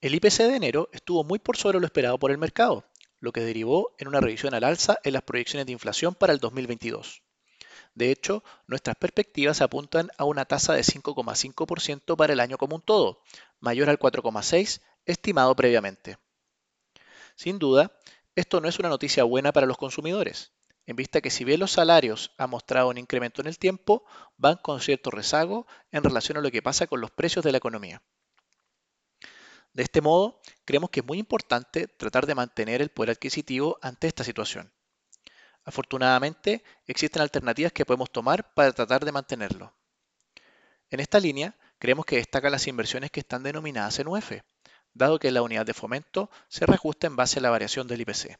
El IPC de enero estuvo muy por sobre lo esperado por el mercado, lo que derivó en una revisión al alza en las proyecciones de inflación para el 2022. De hecho, nuestras perspectivas apuntan a una tasa de 5,5% para el año como un todo, mayor al 4,6% estimado previamente. Sin duda, esto no es una noticia buena para los consumidores, en vista que si bien los salarios han mostrado un incremento en el tiempo, van con cierto rezago en relación a lo que pasa con los precios de la economía. De este modo, creemos que es muy importante tratar de mantener el poder adquisitivo ante esta situación. Afortunadamente, existen alternativas que podemos tomar para tratar de mantenerlo. En esta línea, creemos que destacan las inversiones que están denominadas en UF, dado que la unidad de fomento se reajusta en base a la variación del IPC.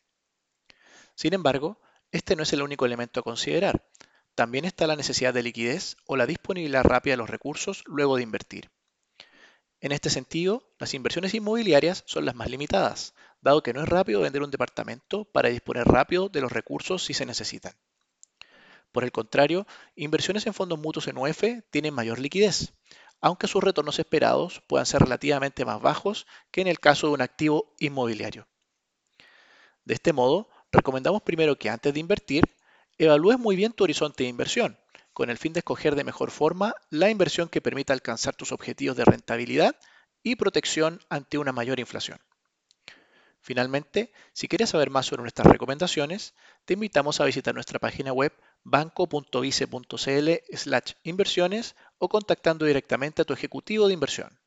Sin embargo, este no es el único elemento a considerar. También está la necesidad de liquidez o la disponibilidad rápida de los recursos luego de invertir. En este sentido, las inversiones inmobiliarias son las más limitadas, dado que no es rápido vender un departamento para disponer rápido de los recursos si se necesitan. Por el contrario, inversiones en fondos mutuos en UF tienen mayor liquidez, aunque sus retornos esperados puedan ser relativamente más bajos que en el caso de un activo inmobiliario. De este modo, recomendamos primero que antes de invertir, evalúes muy bien tu horizonte de inversión, con el fin de escoger de mejor forma la inversión que permita alcanzar tus objetivos de rentabilidad y protección ante una mayor inflación. Finalmente, si quieres saber más sobre nuestras recomendaciones, te invitamos a visitar nuestra página web banco.vice.cl inversiones o contactando directamente a tu ejecutivo de inversión.